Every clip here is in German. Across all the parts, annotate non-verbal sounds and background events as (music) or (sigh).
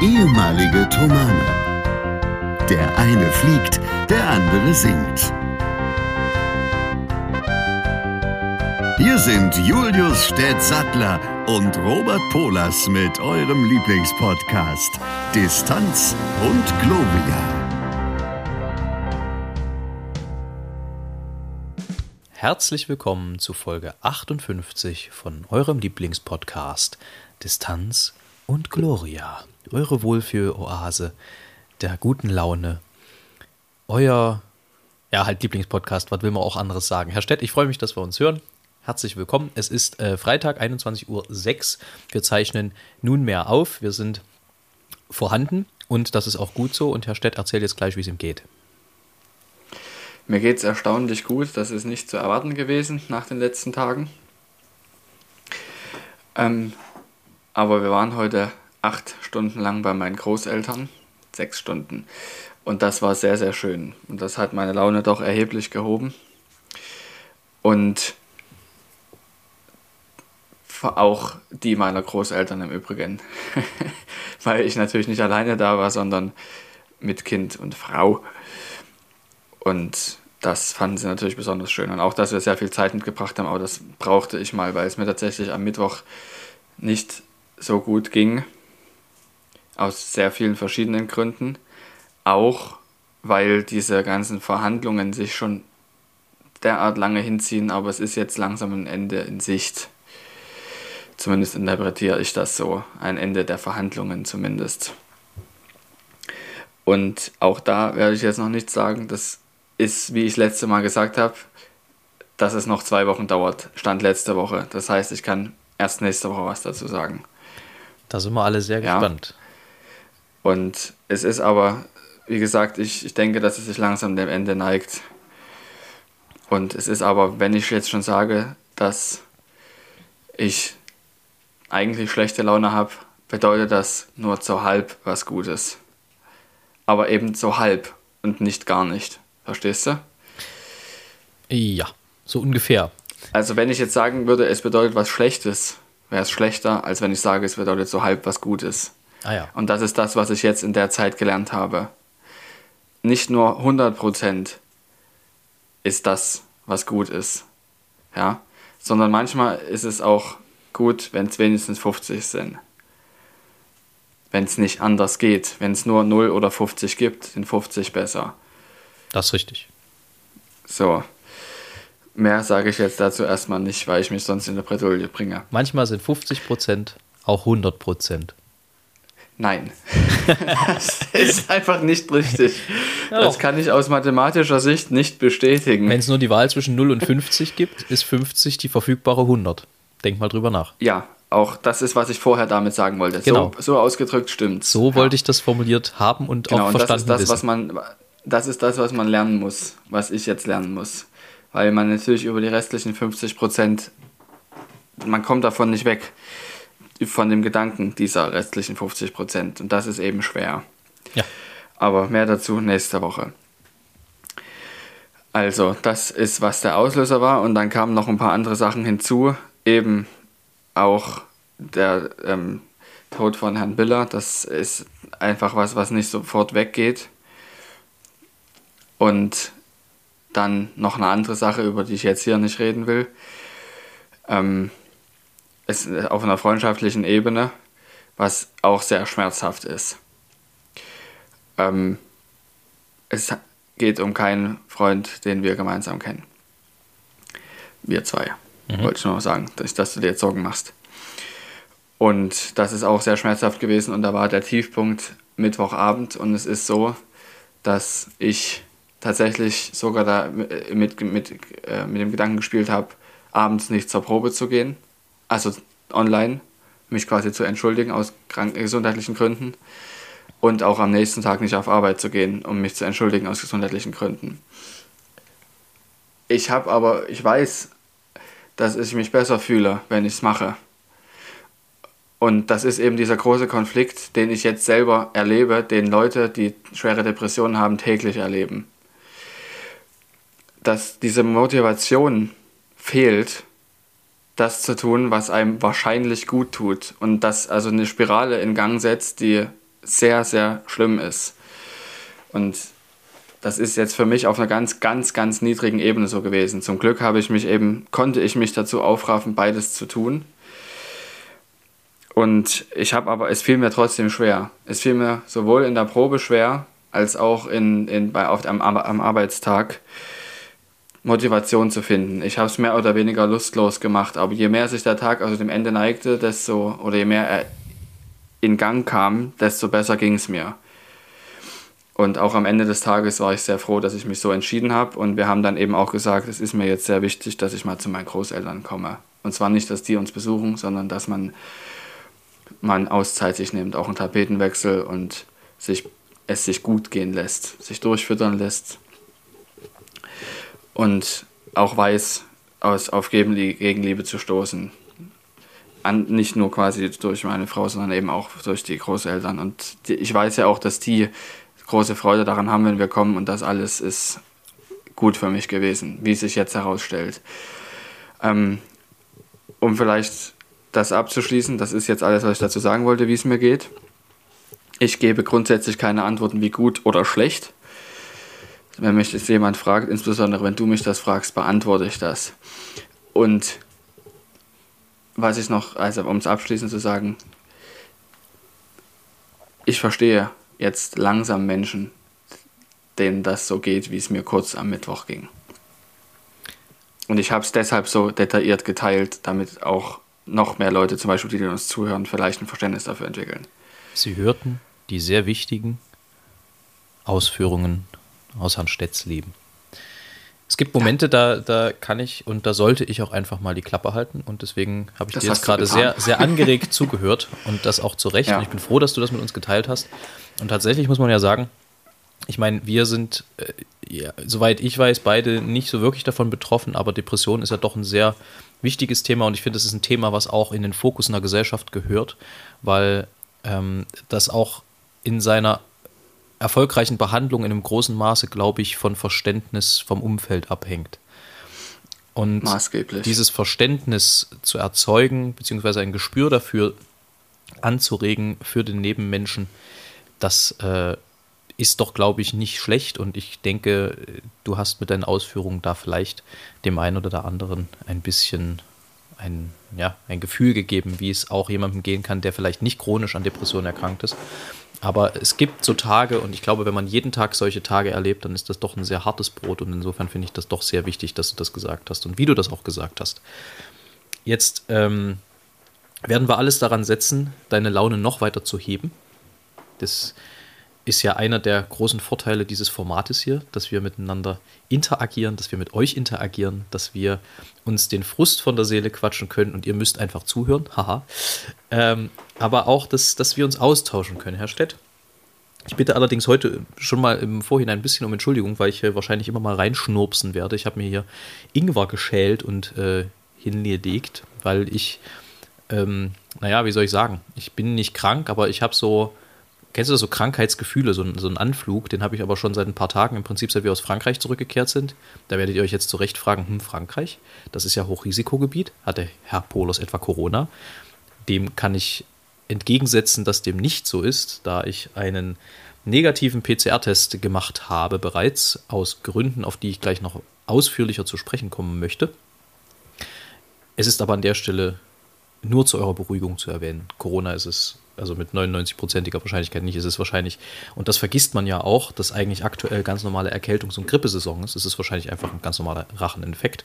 ehemalige Tomane. Der eine fliegt, der andere singt. Hier sind Julius Städtsattler und Robert Polas mit eurem Lieblingspodcast Distanz und Globia. Herzlich willkommen zu Folge 58 von eurem Lieblingspodcast Distanz und Gloria. Eure Wohlfühl-Oase der guten Laune. Euer, ja, halt Lieblingspodcast, was will man auch anderes sagen? Herr Stett, ich freue mich, dass wir uns hören. Herzlich willkommen. Es ist äh, Freitag, 21.06 Uhr. Wir zeichnen nunmehr auf. Wir sind vorhanden und das ist auch gut so. Und Herr Stett erzählt jetzt gleich, wie es ihm geht. Mir geht es erstaunlich gut. Das ist nicht zu erwarten gewesen nach den letzten Tagen. Ähm, aber wir waren heute acht Stunden lang bei meinen Großeltern. Sechs Stunden. Und das war sehr, sehr schön. Und das hat meine Laune doch erheblich gehoben. Und auch die meiner Großeltern im Übrigen. (laughs) Weil ich natürlich nicht alleine da war, sondern mit Kind und Frau. Und das fanden sie natürlich besonders schön. Und auch, dass wir sehr viel Zeit mitgebracht haben, aber das brauchte ich mal, weil es mir tatsächlich am Mittwoch nicht so gut ging. Aus sehr vielen verschiedenen Gründen. Auch weil diese ganzen Verhandlungen sich schon derart lange hinziehen, aber es ist jetzt langsam ein Ende in Sicht. Zumindest interpretiere ich das so. Ein Ende der Verhandlungen zumindest. Und auch da werde ich jetzt noch nichts sagen. Das ist, wie ich letzte Mal gesagt habe, dass es noch zwei Wochen dauert. Stand letzte Woche. Das heißt, ich kann erst nächste Woche was dazu sagen. Da sind wir alle sehr ja. gespannt. Und es ist aber, wie gesagt, ich, ich denke, dass es sich langsam dem Ende neigt. Und es ist aber, wenn ich jetzt schon sage, dass ich eigentlich schlechte Laune habe, bedeutet das nur zu halb was Gutes. Aber eben zu halb und nicht gar nicht. Verstehst du? Ja, so ungefähr. Also wenn ich jetzt sagen würde, es bedeutet was Schlechtes, wäre es schlechter, als wenn ich sage, es bedeutet so halb was Gutes. Ah ja. Und das ist das, was ich jetzt in der Zeit gelernt habe. Nicht nur 100% ist das, was gut ist. Ja? Sondern manchmal ist es auch gut, wenn es wenigstens 50 sind. Wenn es nicht anders geht. Wenn es nur 0 oder 50 gibt, sind 50 besser. Das ist richtig. So. Mehr sage ich jetzt dazu erstmal nicht, weil ich mich sonst in der Bredouille bringe. Manchmal sind 50% auch 100 Nein. (laughs) das ist einfach nicht richtig. Ja, das kann ich aus mathematischer Sicht nicht bestätigen. Wenn es nur die Wahl zwischen 0 und 50 gibt, ist 50 die verfügbare 100. Denk mal drüber nach. Ja, auch das ist, was ich vorher damit sagen wollte. Genau. So, so ausgedrückt stimmt. So ja. wollte ich das formuliert haben und genau, auch verstanden und das ist das, was man, das ist das, was man lernen muss, was ich jetzt lernen muss weil man natürlich über die restlichen 50 Prozent, man kommt davon nicht weg, von dem Gedanken dieser restlichen 50 Prozent. Und das ist eben schwer. Ja. Aber mehr dazu nächste Woche. Also, das ist, was der Auslöser war. Und dann kamen noch ein paar andere Sachen hinzu. Eben auch der ähm, Tod von Herrn Biller. Das ist einfach was, was nicht sofort weggeht. Und dann noch eine andere Sache, über die ich jetzt hier nicht reden will. Ähm, ist auf einer freundschaftlichen Ebene, was auch sehr schmerzhaft ist. Ähm, es geht um keinen Freund, den wir gemeinsam kennen. Wir zwei. Mhm. Wollte ich nur noch sagen, dass, dass du dir jetzt Sorgen machst. Und das ist auch sehr schmerzhaft gewesen und da war der Tiefpunkt Mittwochabend und es ist so, dass ich tatsächlich sogar da mit, mit, mit, äh, mit dem Gedanken gespielt habe, abends nicht zur Probe zu gehen, also online, mich quasi zu entschuldigen aus gesundheitlichen Gründen und auch am nächsten Tag nicht auf Arbeit zu gehen, um mich zu entschuldigen aus gesundheitlichen Gründen. Ich habe aber, ich weiß, dass ich mich besser fühle, wenn ich es mache. Und das ist eben dieser große Konflikt, den ich jetzt selber erlebe, den Leute, die schwere Depressionen haben, täglich erleben dass diese Motivation fehlt, das zu tun, was einem wahrscheinlich gut tut. Und das also eine Spirale in Gang setzt, die sehr, sehr schlimm ist. Und das ist jetzt für mich auf einer ganz, ganz, ganz niedrigen Ebene so gewesen. Zum Glück habe ich mich eben, konnte ich mich dazu aufraffen, beides zu tun. Und ich habe aber, es fiel mir trotzdem schwer. Es fiel mir sowohl in der Probe schwer, als auch in, in, bei, auf, am, am Arbeitstag Motivation zu finden. Ich habe es mehr oder weniger lustlos gemacht, aber je mehr sich der Tag also dem Ende neigte, desto, oder je mehr er in Gang kam, desto besser ging es mir. Und auch am Ende des Tages war ich sehr froh, dass ich mich so entschieden habe. Und wir haben dann eben auch gesagt, es ist mir jetzt sehr wichtig, dass ich mal zu meinen Großeltern komme. Und zwar nicht, dass die uns besuchen, sondern dass man mal Auszeit sich nimmt, auch einen Tapetenwechsel und sich, es sich gut gehen lässt, sich durchfüttern lässt. Und auch weiß, aus, auf Gegenliebe zu stoßen. An, nicht nur quasi durch meine Frau, sondern eben auch durch die Großeltern. Und die, ich weiß ja auch, dass die große Freude daran haben, wenn wir kommen und das alles ist gut für mich gewesen, wie es sich jetzt herausstellt. Ähm, um vielleicht das abzuschließen, das ist jetzt alles, was ich dazu sagen wollte, wie es mir geht. Ich gebe grundsätzlich keine Antworten wie gut oder schlecht. Wenn mich das jemand fragt, insbesondere wenn du mich das fragst, beantworte ich das. Und was ich noch, also um es abschließend zu sagen, ich verstehe jetzt langsam Menschen, denen das so geht, wie es mir kurz am Mittwoch ging. Und ich habe es deshalb so detailliert geteilt, damit auch noch mehr Leute, zum Beispiel die, die uns zuhören, vielleicht ein Verständnis dafür entwickeln. Sie hörten die sehr wichtigen Ausführungen aus Herrn Stetz Leben. Es gibt Momente, da, da kann ich und da sollte ich auch einfach mal die Klappe halten und deswegen habe ich das dir jetzt gerade sehr, sehr angeregt (laughs) zugehört und das auch zu Recht. Ja. Und ich bin froh, dass du das mit uns geteilt hast. Und tatsächlich muss man ja sagen, ich meine, wir sind, äh, ja, soweit ich weiß, beide nicht so wirklich davon betroffen, aber Depression ist ja doch ein sehr wichtiges Thema und ich finde, das ist ein Thema, was auch in den Fokus einer Gesellschaft gehört, weil ähm, das auch in seiner erfolgreichen Behandlung in einem großen Maße, glaube ich, von Verständnis vom Umfeld abhängt. Und dieses Verständnis zu erzeugen, beziehungsweise ein Gespür dafür anzuregen für den Nebenmenschen, das äh, ist doch, glaube ich, nicht schlecht. Und ich denke, du hast mit deinen Ausführungen da vielleicht dem einen oder der anderen ein bisschen ein, ja, ein Gefühl gegeben, wie es auch jemandem gehen kann, der vielleicht nicht chronisch an Depressionen erkrankt ist. Aber es gibt so Tage und ich glaube, wenn man jeden Tag solche Tage erlebt, dann ist das doch ein sehr hartes Brot und insofern finde ich das doch sehr wichtig, dass du das gesagt hast und wie du das auch gesagt hast. Jetzt ähm, werden wir alles daran setzen, deine Laune noch weiter zu heben. Das ist ja einer der großen Vorteile dieses Formates hier, dass wir miteinander interagieren, dass wir mit euch interagieren, dass wir uns den Frust von der Seele quatschen können und ihr müsst einfach zuhören, (laughs) haha. Ähm, aber auch, dass, dass wir uns austauschen können, Herr Stett. Ich bitte allerdings heute schon mal im Vorhinein ein bisschen um Entschuldigung, weil ich äh, wahrscheinlich immer mal reinschnurpsen werde. Ich habe mir hier Ingwer geschält und äh, hingelegt, weil ich, ähm, naja, wie soll ich sagen, ich bin nicht krank, aber ich habe so Kennst du das so Krankheitsgefühle, so, so einen Anflug? Den habe ich aber schon seit ein paar Tagen, im Prinzip seit wir aus Frankreich zurückgekehrt sind. Da werdet ihr euch jetzt zu Recht fragen, hm, Frankreich? Das ist ja Hochrisikogebiet. Hat der Herr Polos etwa Corona? Dem kann ich entgegensetzen, dass dem nicht so ist, da ich einen negativen PCR-Test gemacht habe bereits, aus Gründen, auf die ich gleich noch ausführlicher zu sprechen kommen möchte. Es ist aber an der Stelle nur zu eurer Beruhigung zu erwähnen. Corona ist es also mit 99-prozentiger Wahrscheinlichkeit nicht, ist es wahrscheinlich, und das vergisst man ja auch, dass eigentlich aktuell ganz normale Erkältungs- und Grippesaison ist. Es ist wahrscheinlich einfach ein ganz normaler Racheninfekt,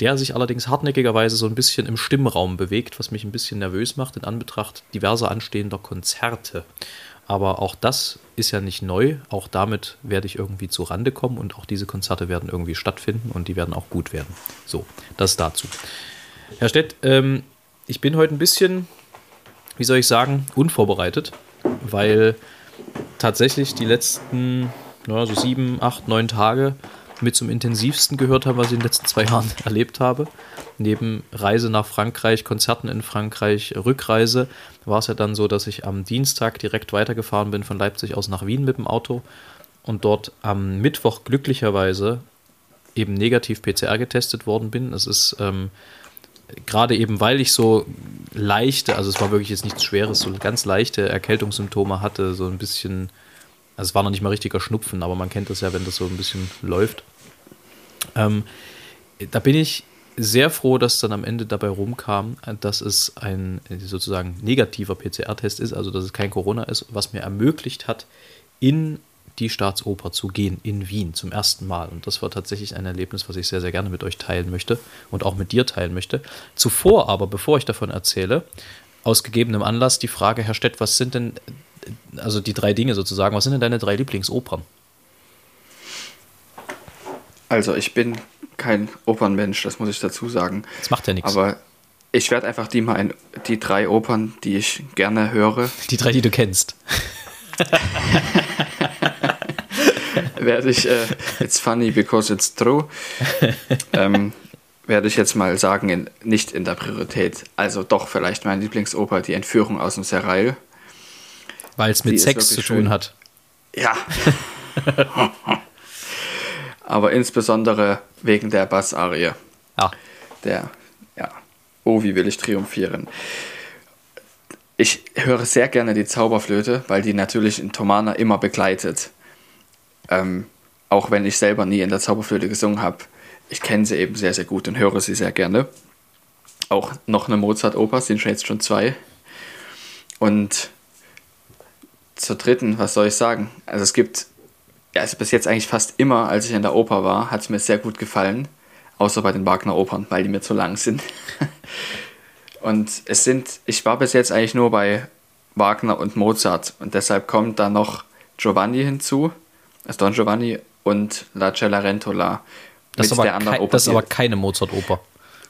der sich allerdings hartnäckigerweise so ein bisschen im Stimmraum bewegt, was mich ein bisschen nervös macht in Anbetracht diverser anstehender Konzerte. Aber auch das ist ja nicht neu. Auch damit werde ich irgendwie zu Rande kommen und auch diese Konzerte werden irgendwie stattfinden und die werden auch gut werden. So, das dazu. Herr Stett, ähm, ich bin heute ein bisschen wie soll ich sagen, unvorbereitet, weil tatsächlich die letzten ja, so sieben, acht, neun Tage mit zum intensivsten gehört haben, was ich in den letzten zwei (laughs) Jahren erlebt habe. Neben Reise nach Frankreich, Konzerten in Frankreich, Rückreise, war es ja dann so, dass ich am Dienstag direkt weitergefahren bin von Leipzig aus nach Wien mit dem Auto und dort am Mittwoch glücklicherweise eben negativ PCR getestet worden bin. Es ist ähm, gerade eben, weil ich so leichte, also es war wirklich jetzt nichts Schweres, so ganz leichte Erkältungssymptome hatte, so ein bisschen, also es war noch nicht mal richtiger Schnupfen, aber man kennt das ja, wenn das so ein bisschen läuft. Ähm, da bin ich sehr froh, dass dann am Ende dabei rumkam, dass es ein sozusagen negativer PCR-Test ist, also dass es kein Corona ist, was mir ermöglicht hat, in die Staatsoper zu gehen in Wien zum ersten Mal. Und das war tatsächlich ein Erlebnis, was ich sehr, sehr gerne mit euch teilen möchte und auch mit dir teilen möchte. Zuvor aber, bevor ich davon erzähle, aus gegebenem Anlass die Frage, Herr Stett, was sind denn, also die drei Dinge sozusagen, was sind denn deine drei Lieblingsopern? Also ich bin kein Opernmensch, das muss ich dazu sagen. Das macht ja nichts. Aber ich werde einfach die mal die drei Opern, die ich gerne höre. Die drei, die du kennst. (laughs) werde ich, äh, it's funny because it's true, (laughs) ähm, werde ich jetzt mal sagen, in, nicht in der Priorität. Also doch vielleicht meine Lieblingsoper, die Entführung aus dem Serail. Weil es mit Sex zu tun schön. hat. Ja. (laughs) Aber insbesondere wegen der Bassarie. Ah. Der, ja. Oh, wie will ich triumphieren. Ich höre sehr gerne die Zauberflöte, weil die natürlich in Tomana immer begleitet. Ähm, auch wenn ich selber nie in der Zauberflöte gesungen habe. Ich kenne sie eben sehr, sehr gut und höre sie sehr gerne. Auch noch eine Mozart-Oper, sind schon jetzt schon zwei. Und zur dritten, was soll ich sagen? Also es gibt, also bis jetzt eigentlich fast immer, als ich in der Oper war, hat es mir sehr gut gefallen. Außer bei den Wagner-Opern, weil die mir zu lang sind. (laughs) und es sind, ich war bis jetzt eigentlich nur bei Wagner und Mozart. Und deshalb kommt da noch Giovanni hinzu als Don Giovanni und La Cellarentola. Das, ist aber, kei das ist aber keine Mozart-Oper.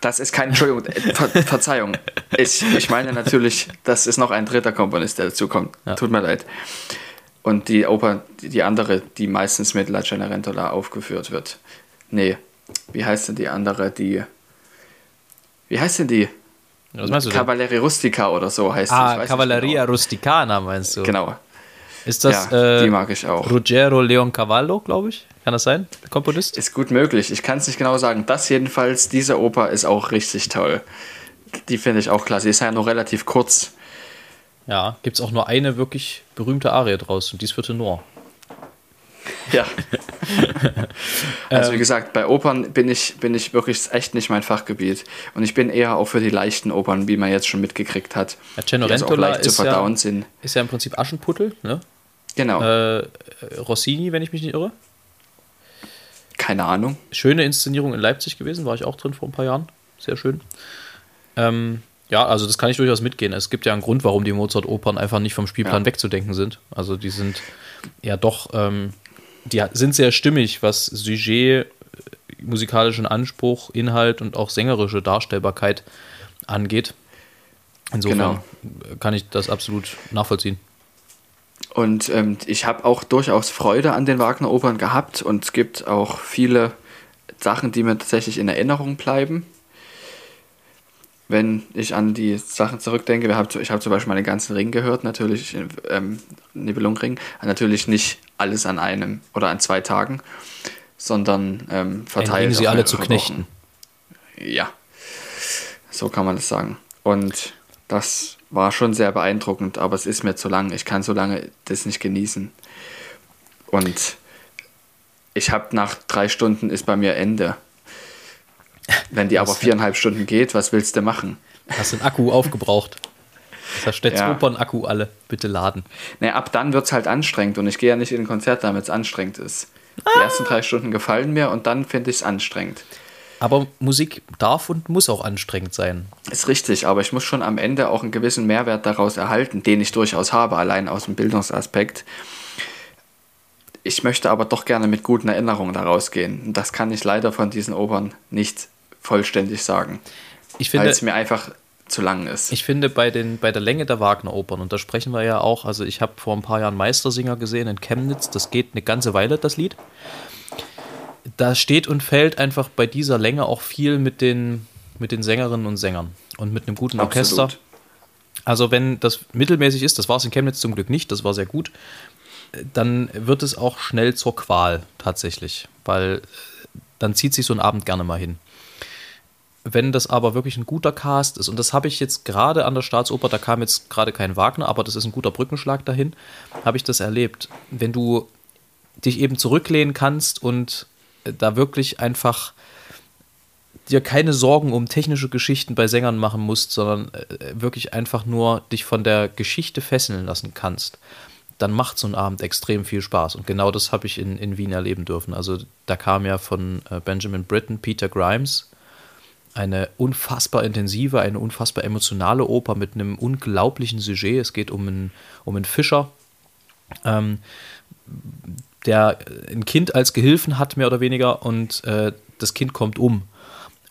Das ist keine, Entschuldigung, äh, Ver (laughs) Verzeihung. Ich, ich meine natürlich, das ist noch ein dritter Komponist, der dazu kommt. Ja. Tut mir leid. Und die Oper, die andere, die meistens mit La Cellarentola aufgeführt wird. Nee, wie heißt denn die andere, die. Wie heißt denn die? Was meinst du Cavalleria Rustica oder so heißt ah, die. Ah, Cavalleria genau. Rusticana meinst du? Genau, ist das ja, äh, die mag ich auch. Ruggero Leoncavallo, glaube ich? Kann das sein? Der Komponist? Ist gut möglich. Ich kann es nicht genau sagen. Das jedenfalls, diese Oper ist auch richtig toll. Die finde ich auch klasse. Die ist ja nur relativ kurz. Ja, gibt es auch nur eine wirklich berühmte Arie draus und die ist für Tenor. Ja. (laughs) also wie ähm. gesagt, bei Opern bin ich, bin ich wirklich echt nicht mein Fachgebiet. Und ich bin eher auch für die leichten Opern, wie man jetzt schon mitgekriegt hat. Ja, Cenerentola also ist, ja, ist ja im Prinzip Aschenputtel, ne? Genau. Äh, Rossini, wenn ich mich nicht irre. Keine Ahnung. Schöne Inszenierung in Leipzig gewesen, war ich auch drin vor ein paar Jahren. Sehr schön. Ähm, ja, also das kann ich durchaus mitgehen. Es gibt ja einen Grund, warum die Mozart-Opern einfach nicht vom Spielplan ja. wegzudenken sind. Also die sind ja doch ähm, die sind sehr stimmig, was Sujet, musikalischen Anspruch, Inhalt und auch sängerische Darstellbarkeit angeht. Insofern genau. kann ich das absolut nachvollziehen. Und ähm, ich habe auch durchaus Freude an den Wagner-Opern gehabt und es gibt auch viele Sachen, die mir tatsächlich in Erinnerung bleiben. Wenn ich an die Sachen zurückdenke, wir haben, ich habe zum Beispiel meinen ganzen Ring gehört, natürlich, ähm, Nibelungring, natürlich nicht alles an einem oder an zwei Tagen, sondern ähm, verteilt. sie alle zu Knechten. Ja, so kann man das sagen. Und das war schon sehr beeindruckend, aber es ist mir zu lang. Ich kann so lange das nicht genießen. Und ich habe nach drei Stunden ist bei mir Ende. Wenn die aber viereinhalb Stunden geht, was willst du machen? Hast den Akku aufgebraucht. (laughs) Das heißt, ja. Opern-Akku alle, bitte laden. Naja, ab dann wird es halt anstrengend und ich gehe ja nicht in ein Konzert, damit es anstrengend ist. Ah. Die ersten drei Stunden gefallen mir und dann finde ich es anstrengend. Aber Musik darf und muss auch anstrengend sein. Ist richtig, aber ich muss schon am Ende auch einen gewissen Mehrwert daraus erhalten, den ich durchaus habe, allein aus dem Bildungsaspekt. Ich möchte aber doch gerne mit guten Erinnerungen daraus gehen. Und das kann ich leider von diesen Opern nicht vollständig sagen. Ich finde, weil es mir einfach zu lang ist. Ich finde, bei, den, bei der Länge der Wagner-Opern, und da sprechen wir ja auch, also ich habe vor ein paar Jahren Meistersinger gesehen in Chemnitz, das geht eine ganze Weile, das Lied. Da steht und fällt einfach bei dieser Länge auch viel mit den, mit den Sängerinnen und Sängern und mit einem guten Orchester. Absolut. Also wenn das mittelmäßig ist, das war es in Chemnitz zum Glück nicht, das war sehr gut, dann wird es auch schnell zur Qual tatsächlich, weil dann zieht sich so ein Abend gerne mal hin. Wenn das aber wirklich ein guter Cast ist, und das habe ich jetzt gerade an der Staatsoper, da kam jetzt gerade kein Wagner, aber das ist ein guter Brückenschlag dahin, habe ich das erlebt. Wenn du dich eben zurücklehnen kannst und da wirklich einfach dir keine Sorgen um technische Geschichten bei Sängern machen musst, sondern äh, wirklich einfach nur dich von der Geschichte fesseln lassen kannst, dann macht so ein Abend extrem viel Spaß. Und genau das habe ich in, in Wien erleben dürfen. Also da kam ja von äh, Benjamin Britten Peter Grimes eine unfassbar intensive, eine unfassbar emotionale Oper mit einem unglaublichen Sujet. Es geht um einen, um einen Fischer, ähm, der ein Kind als Gehilfen hat, mehr oder weniger, und äh, das Kind kommt um.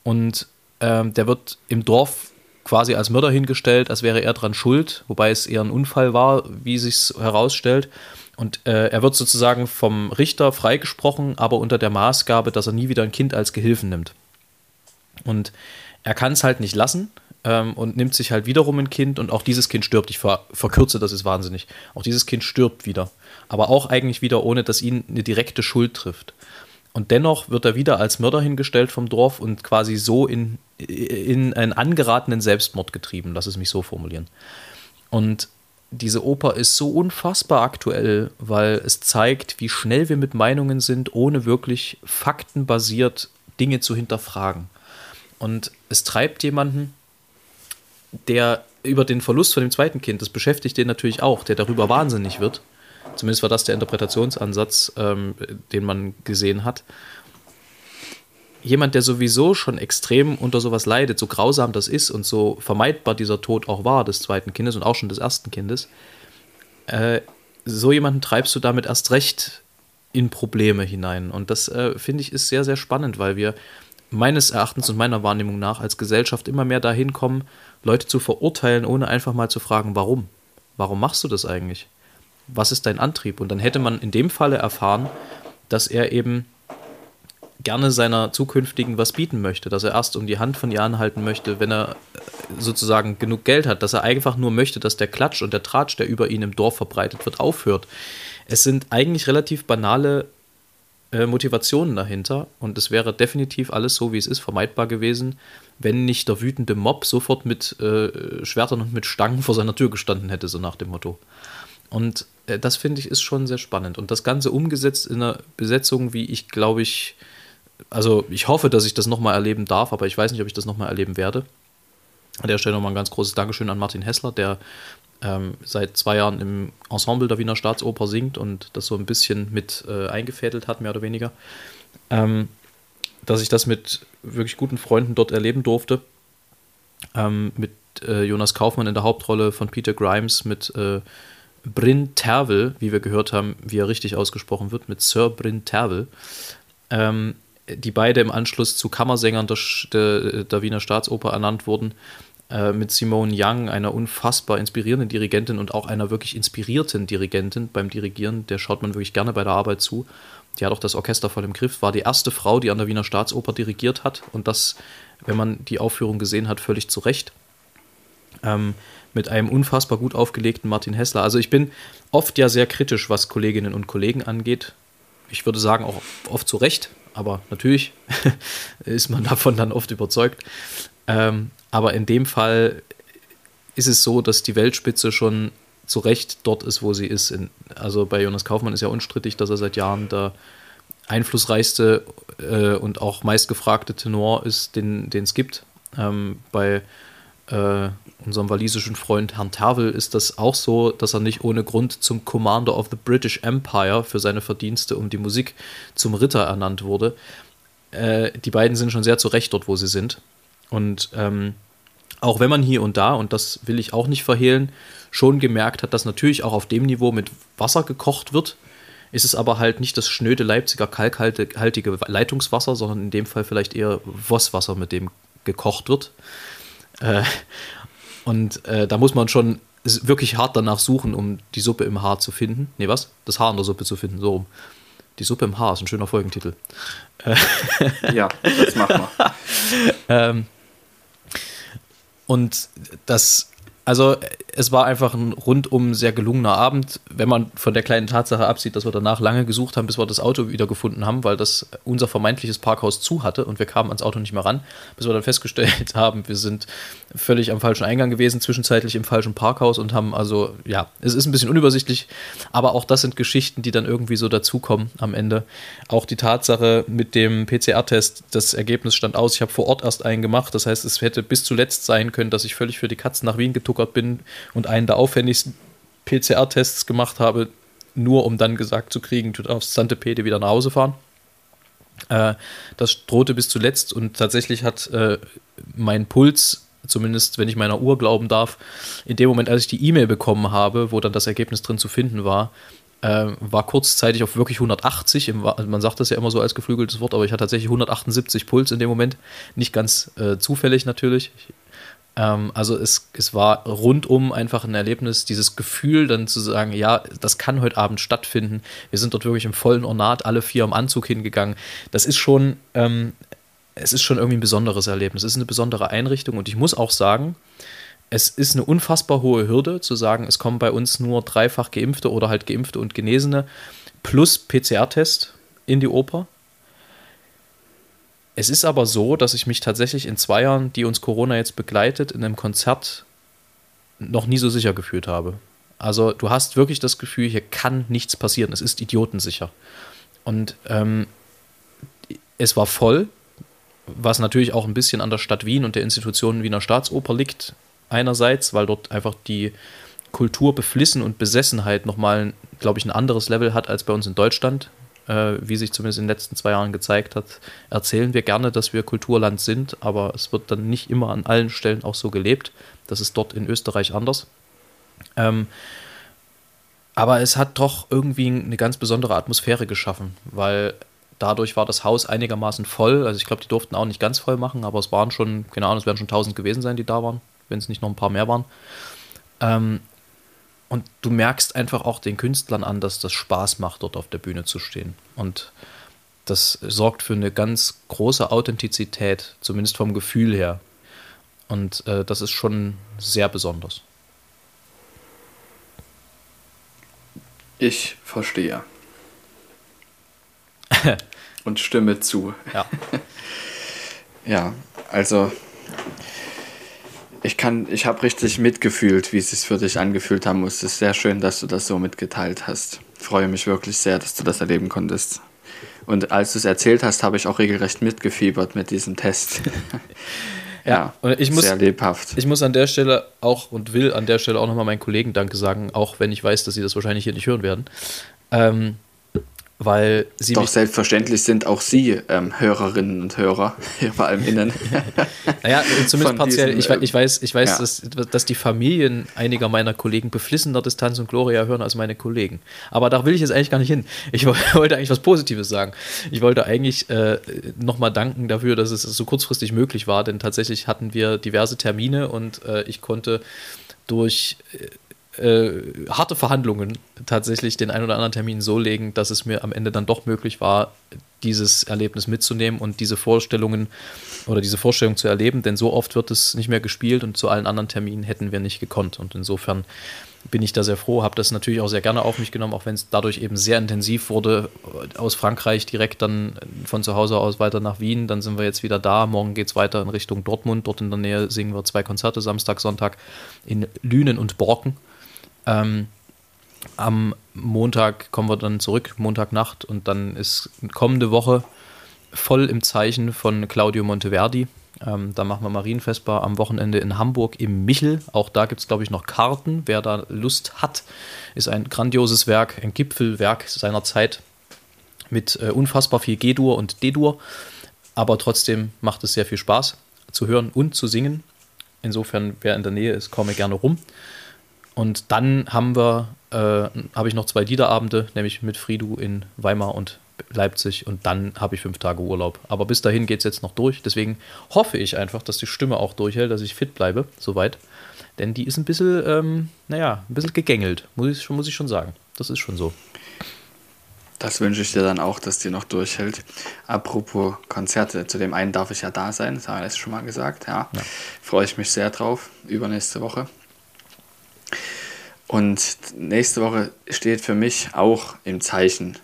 Und ähm, der wird im Dorf quasi als Mörder hingestellt, als wäre er dran schuld, wobei es eher ein Unfall war, wie sich herausstellt. Und äh, er wird sozusagen vom Richter freigesprochen, aber unter der Maßgabe, dass er nie wieder ein Kind als Gehilfen nimmt. Und er kann es halt nicht lassen ähm, und nimmt sich halt wiederum ein Kind und auch dieses Kind stirbt. Ich ver verkürze, das ist wahnsinnig. Auch dieses Kind stirbt wieder. Aber auch eigentlich wieder, ohne dass ihn eine direkte Schuld trifft. Und dennoch wird er wieder als Mörder hingestellt vom Dorf und quasi so in, in einen angeratenen Selbstmord getrieben, lass es mich so formulieren. Und diese Oper ist so unfassbar aktuell, weil es zeigt, wie schnell wir mit Meinungen sind, ohne wirklich faktenbasiert Dinge zu hinterfragen. Und es treibt jemanden, der über den Verlust von dem zweiten Kind, das beschäftigt den natürlich auch, der darüber wahnsinnig wird Zumindest war das der Interpretationsansatz, ähm, den man gesehen hat. Jemand, der sowieso schon extrem unter sowas leidet, so grausam das ist und so vermeidbar dieser Tod auch war des zweiten Kindes und auch schon des ersten Kindes, äh, so jemanden treibst du damit erst recht in Probleme hinein. Und das äh, finde ich ist sehr, sehr spannend, weil wir meines Erachtens und meiner Wahrnehmung nach als Gesellschaft immer mehr dahin kommen, Leute zu verurteilen, ohne einfach mal zu fragen, warum. Warum machst du das eigentlich? was ist dein Antrieb? Und dann hätte man in dem Falle erfahren, dass er eben gerne seiner zukünftigen was bieten möchte, dass er erst um die Hand von ihr anhalten möchte, wenn er äh, sozusagen genug Geld hat, dass er einfach nur möchte, dass der Klatsch und der Tratsch, der über ihn im Dorf verbreitet wird, aufhört. Es sind eigentlich relativ banale äh, Motivationen dahinter und es wäre definitiv alles so, wie es ist, vermeidbar gewesen, wenn nicht der wütende Mob sofort mit äh, Schwertern und mit Stangen vor seiner Tür gestanden hätte, so nach dem Motto. Und äh, das finde ich ist schon sehr spannend. Und das Ganze umgesetzt in einer Besetzung, wie ich glaube ich, also ich hoffe, dass ich das nochmal erleben darf, aber ich weiß nicht, ob ich das nochmal erleben werde. An der Stelle nochmal ein ganz großes Dankeschön an Martin Hessler, der ähm, seit zwei Jahren im Ensemble der Wiener Staatsoper singt und das so ein bisschen mit äh, eingefädelt hat, mehr oder weniger. Ähm, dass ich das mit wirklich guten Freunden dort erleben durfte. Ähm, mit äh, Jonas Kaufmann in der Hauptrolle von Peter Grimes, mit äh, Bryn Tervel, wie wir gehört haben, wie er richtig ausgesprochen wird, mit Sir Bryn Tervel, ähm, die beide im Anschluss zu Kammersängern der, der, der Wiener Staatsoper ernannt wurden, äh, mit Simone Young, einer unfassbar inspirierenden Dirigentin und auch einer wirklich inspirierten Dirigentin beim Dirigieren, der schaut man wirklich gerne bei der Arbeit zu. Die hat auch das Orchester voll im Griff, war die erste Frau, die an der Wiener Staatsoper dirigiert hat und das, wenn man die Aufführung gesehen hat, völlig zu Recht. Ähm, mit einem unfassbar gut aufgelegten Martin Hessler. Also ich bin oft ja sehr kritisch, was Kolleginnen und Kollegen angeht. Ich würde sagen auch oft zu Recht, aber natürlich (laughs) ist man davon dann oft überzeugt. Ähm, aber in dem Fall ist es so, dass die Weltspitze schon zu Recht dort ist, wo sie ist. In, also bei Jonas Kaufmann ist ja unstrittig, dass er seit Jahren der einflussreichste äh, und auch meistgefragte Tenor ist, den es gibt. Ähm, bei äh, unserem walisischen Freund Herrn Tervel ist das auch so, dass er nicht ohne Grund zum Commander of the British Empire für seine Verdienste um die Musik zum Ritter ernannt wurde. Äh, die beiden sind schon sehr zu Recht dort, wo sie sind. Und ähm, auch wenn man hier und da, und das will ich auch nicht verhehlen, schon gemerkt hat, dass natürlich auch auf dem Niveau mit Wasser gekocht wird, ist es aber halt nicht das schnöde Leipziger kalkhaltige Leitungswasser, sondern in dem Fall vielleicht eher Vosswasser, mit dem gekocht wird. Äh, und äh, da muss man schon wirklich hart danach suchen, um die Suppe im Haar zu finden. Nee, was? Das Haar in der Suppe zu finden, so rum. Die Suppe im Haar ist ein schöner Folgentitel. Äh, ja, das machen wir. (laughs) ähm, und das, also es war einfach ein rundum sehr gelungener Abend, wenn man von der kleinen Tatsache absieht, dass wir danach lange gesucht haben, bis wir das Auto wieder gefunden haben, weil das unser vermeintliches Parkhaus zu hatte und wir kamen ans Auto nicht mehr ran, bis wir dann festgestellt (laughs) haben, wir sind völlig am falschen Eingang gewesen, zwischenzeitlich im falschen Parkhaus und haben also, ja, es ist ein bisschen unübersichtlich, aber auch das sind Geschichten, die dann irgendwie so dazukommen am Ende. Auch die Tatsache mit dem PCR-Test, das Ergebnis stand aus, ich habe vor Ort erst einen gemacht, das heißt, es hätte bis zuletzt sein können, dass ich völlig für die Katzen nach Wien getuckert bin und einen der aufwendigsten PCR-Tests gemacht habe, nur um dann gesagt zu kriegen, du darfst Sante Pede wieder nach Hause fahren. Äh, das drohte bis zuletzt und tatsächlich hat äh, mein Puls, zumindest wenn ich meiner Uhr glauben darf, in dem Moment, als ich die E-Mail bekommen habe, wo dann das Ergebnis drin zu finden war, äh, war kurzzeitig auf wirklich 180. Im, also man sagt das ja immer so als geflügeltes Wort, aber ich hatte tatsächlich 178 Puls in dem Moment. Nicht ganz zufällig natürlich. Ich ähm, also es, es war rundum einfach ein Erlebnis, dieses Gefühl dann zu sagen, ja, das kann heute Abend stattfinden. Wir sind dort wirklich im vollen Ornat, alle vier im Anzug hingegangen. Das ist schon, ähm, es ist schon irgendwie ein besonderes Erlebnis. Es ist eine besondere Einrichtung und ich muss auch sagen, es ist eine unfassbar hohe Hürde zu sagen, es kommen bei uns nur dreifach Geimpfte oder halt Geimpfte und Genesene plus PCR-Test in die Oper. Es ist aber so, dass ich mich tatsächlich in zwei Jahren, die uns Corona jetzt begleitet, in einem Konzert noch nie so sicher gefühlt habe. Also du hast wirklich das Gefühl, hier kann nichts passieren. Es ist idiotensicher. Und ähm, es war voll, was natürlich auch ein bisschen an der Stadt Wien und der Institution Wiener Staatsoper liegt. Einerseits, weil dort einfach die Kultur beflissen und Besessenheit nochmal, glaube ich, ein anderes Level hat als bei uns in Deutschland äh, wie sich zumindest in den letzten zwei Jahren gezeigt hat, erzählen wir gerne, dass wir Kulturland sind, aber es wird dann nicht immer an allen Stellen auch so gelebt. Das ist dort in Österreich anders. Ähm, aber es hat doch irgendwie eine ganz besondere Atmosphäre geschaffen, weil dadurch war das Haus einigermaßen voll. Also ich glaube, die durften auch nicht ganz voll machen, aber es waren schon, keine Ahnung, es werden schon tausend gewesen sein, die da waren, wenn es nicht noch ein paar mehr waren. Ähm, und du merkst einfach auch den Künstlern an, dass das Spaß macht, dort auf der Bühne zu stehen. Und das sorgt für eine ganz große Authentizität, zumindest vom Gefühl her. Und äh, das ist schon sehr besonders. Ich verstehe. (laughs) Und stimme zu. Ja. (laughs) ja, also ich kann, ich habe richtig mitgefühlt, wie es sich für dich angefühlt haben muss. Es ist sehr schön, dass du das so mitgeteilt hast. Ich freue mich wirklich sehr, dass du das erleben konntest. Und als du es erzählt hast, habe ich auch regelrecht mitgefiebert mit diesem Test. (laughs) ja, und ich muss, sehr lebhaft. Ich muss an der Stelle auch und will an der Stelle auch nochmal meinen Kollegen Danke sagen, auch wenn ich weiß, dass sie das wahrscheinlich hier nicht hören werden. Ähm, weil sie. Doch selbstverständlich sind auch Sie ähm, Hörerinnen und Hörer, (laughs) vor allem innen. (laughs) naja, zumindest partiell. Diesen, ich, ich, weiß, ich weiß ja. dass, dass die Familien einiger meiner Kollegen beflissener Distanz und Gloria hören als meine Kollegen. Aber da will ich jetzt eigentlich gar nicht hin. Ich (laughs) wollte eigentlich was Positives sagen. Ich wollte eigentlich äh, nochmal danken dafür, dass es so kurzfristig möglich war, denn tatsächlich hatten wir diverse Termine und äh, ich konnte durch. Äh, äh, harte Verhandlungen tatsächlich den ein oder anderen Termin so legen, dass es mir am Ende dann doch möglich war, dieses Erlebnis mitzunehmen und diese Vorstellungen oder diese Vorstellung zu erleben, denn so oft wird es nicht mehr gespielt und zu allen anderen Terminen hätten wir nicht gekonnt. Und insofern bin ich da sehr froh, habe das natürlich auch sehr gerne auf mich genommen, auch wenn es dadurch eben sehr intensiv wurde, aus Frankreich direkt dann von zu Hause aus weiter nach Wien, dann sind wir jetzt wieder da, morgen geht es weiter in Richtung Dortmund, dort in der Nähe singen wir zwei Konzerte, Samstag, Sonntag in Lünen und Borken. Ähm, am Montag kommen wir dann zurück, Montagnacht, und dann ist kommende Woche voll im Zeichen von Claudio Monteverdi. Ähm, da machen wir Marienfestbar am Wochenende in Hamburg im Michel. Auch da gibt es, glaube ich, noch Karten. Wer da Lust hat, ist ein grandioses Werk, ein Gipfelwerk seiner Zeit mit äh, unfassbar viel G-Dur und D-Dur. Aber trotzdem macht es sehr viel Spaß zu hören und zu singen. Insofern, wer in der Nähe ist, komme gerne rum. Und dann haben wir, äh, habe ich noch zwei Liederabende, nämlich mit Friedu in Weimar und Leipzig und dann habe ich fünf Tage Urlaub. Aber bis dahin geht es jetzt noch durch. Deswegen hoffe ich einfach, dass die Stimme auch durchhält, dass ich fit bleibe, soweit. Denn die ist ein bisschen, ähm, naja, ein bisschen gegängelt, muss ich, muss ich schon sagen. Das ist schon so. Das wünsche ich dir dann auch, dass die noch durchhält. Apropos Konzerte, zu dem einen darf ich ja da sein, das haben wir letztes schon mal gesagt. Ja. ja. Freue ich mich sehr drauf, übernächste Woche. Und nächste Woche steht für mich auch im Zeichen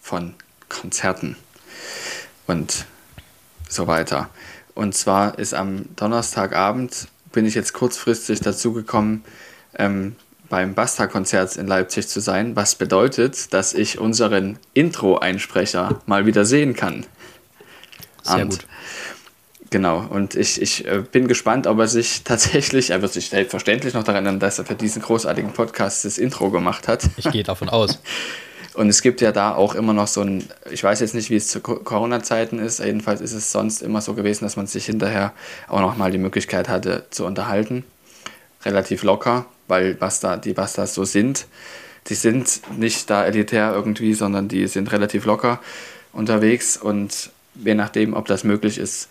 von Konzerten und so weiter. Und zwar ist am Donnerstagabend, bin ich jetzt kurzfristig dazu gekommen, ähm, beim Basta-Konzert in Leipzig zu sein, was bedeutet, dass ich unseren Intro-Einsprecher mal wieder sehen kann. Sehr Und- gut. Genau, und ich, ich äh, bin gespannt, ob er sich (laughs) tatsächlich, er wird sich selbstverständlich noch daran erinnern, dass er für diesen großartigen Podcast das Intro gemacht hat. Ich gehe davon aus. (laughs) Und es gibt ja da auch immer noch so ein, ich weiß jetzt nicht, wie es zu Co- Corona-Zeiten ist, jedenfalls ist es sonst immer so gewesen, dass man sich hinterher auch nochmal die Möglichkeit hatte zu unterhalten. Relativ locker, weil was da, die Bastas so sind, die sind nicht da elitär irgendwie, sondern die sind relativ locker unterwegs und je nachdem, ob das möglich ist,